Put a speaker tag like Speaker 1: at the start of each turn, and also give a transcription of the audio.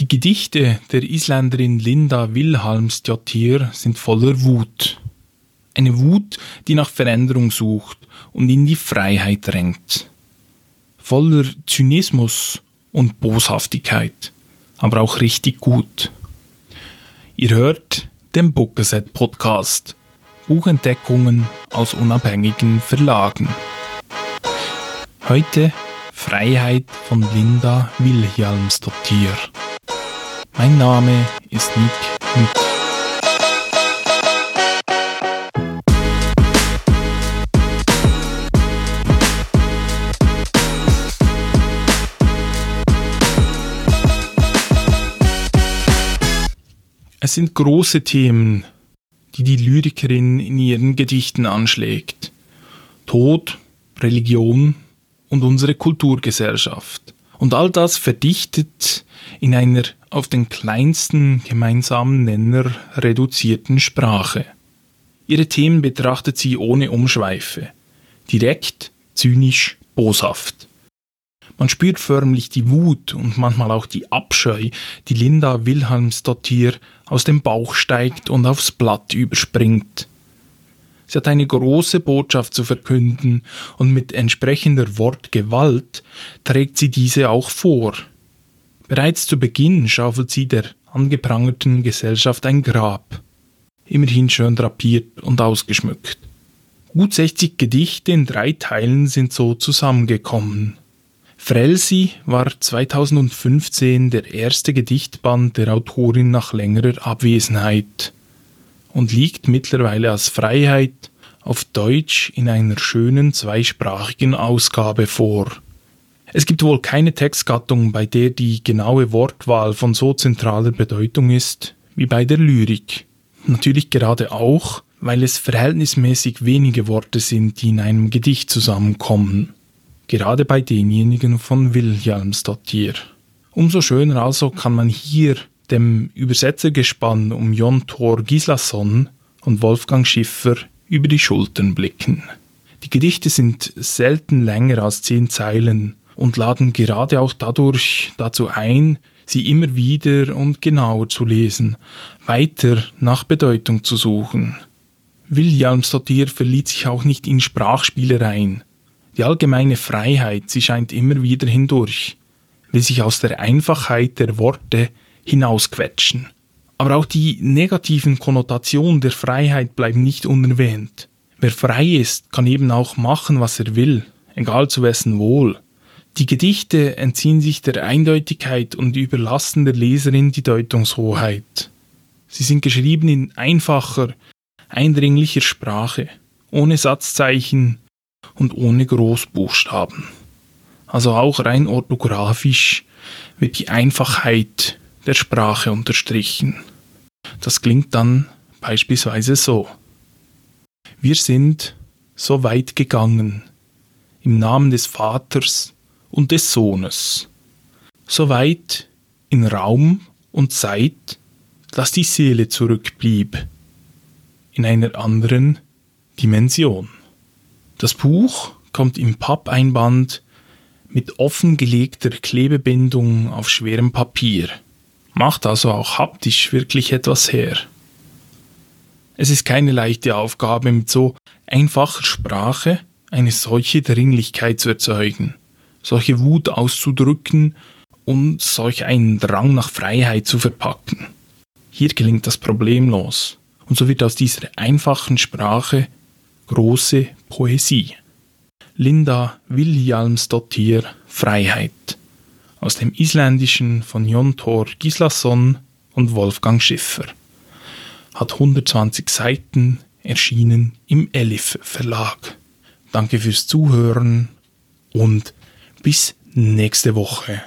Speaker 1: Die Gedichte der Isländerin Linda Wilhelmsdottir sind voller Wut. Eine Wut, die nach Veränderung sucht und in die Freiheit drängt. Voller Zynismus und Boshaftigkeit, aber auch richtig gut. Ihr hört den Bookerset Podcast. Buchentdeckungen aus unabhängigen Verlagen. Heute Freiheit von Linda Wilhelmsdottir. Mein Name ist Nick Mick. Es sind große Themen, die die Lyrikerin in ihren Gedichten anschlägt. Tod, Religion und unsere Kulturgesellschaft. Und all das verdichtet in einer auf den kleinsten gemeinsamen Nenner reduzierten Sprache. Ihre Themen betrachtet sie ohne Umschweife, direkt, zynisch, boshaft. Man spürt förmlich die Wut und manchmal auch die Abscheu, die Linda Wilhelmsdottir aus dem Bauch steigt und aufs Blatt überspringt. Sie hat eine große Botschaft zu verkünden und mit entsprechender Wortgewalt trägt sie diese auch vor. Bereits zu Beginn schaufelt sie der angeprangerten Gesellschaft ein Grab, immerhin schön drapiert und ausgeschmückt. Gut 60 Gedichte in drei Teilen sind so zusammengekommen. Frelsi war 2015 der erste Gedichtband der Autorin nach längerer Abwesenheit und liegt mittlerweile als Freiheit auf Deutsch in einer schönen zweisprachigen Ausgabe vor. Es gibt wohl keine Textgattung, bei der die genaue Wortwahl von so zentraler Bedeutung ist wie bei der Lyrik. Natürlich gerade auch, weil es verhältnismäßig wenige Worte sind, die in einem Gedicht zusammenkommen. Gerade bei denjenigen von Wilhelmsdottir. Umso schöner also kann man hier dem Übersetzergespann um Jon Thor Gislason und Wolfgang Schiffer über die Schultern blicken. Die Gedichte sind selten länger als zehn Zeilen und laden gerade auch dadurch dazu ein, sie immer wieder und genauer zu lesen, weiter nach Bedeutung zu suchen. William Sottir verliert sich auch nicht in Sprachspielereien. Die allgemeine Freiheit, sie scheint immer wieder hindurch, will sich aus der Einfachheit der Worte hinausquetschen. Aber auch die negativen Konnotationen der Freiheit bleiben nicht unerwähnt. Wer frei ist, kann eben auch machen, was er will, egal zu wessen Wohl. Die Gedichte entziehen sich der Eindeutigkeit und überlassen der Leserin die Deutungshoheit. Sie sind geschrieben in einfacher, eindringlicher Sprache, ohne Satzzeichen und ohne Großbuchstaben. Also auch rein orthografisch wird die Einfachheit der Sprache unterstrichen. Das klingt dann beispielsweise so. Wir sind so weit gegangen, im Namen des Vaters und des Sohnes. Soweit in Raum und Zeit, dass die Seele zurückblieb, in einer anderen Dimension. Das Buch kommt im Pappeinband mit offengelegter Klebebindung auf schwerem Papier, macht also auch haptisch wirklich etwas her. Es ist keine leichte Aufgabe, mit so einfacher Sprache eine solche Dringlichkeit zu erzeugen solche Wut auszudrücken und solch einen Drang nach Freiheit zu verpacken. Hier gelingt das problemlos und so wird aus dieser einfachen Sprache große Poesie. Linda Wilhelmsdottir Freiheit aus dem Isländischen von Jon Thor Gislason und Wolfgang Schiffer. Hat 120 Seiten, erschienen im Elif Verlag. Danke fürs Zuhören und bis nächste Woche.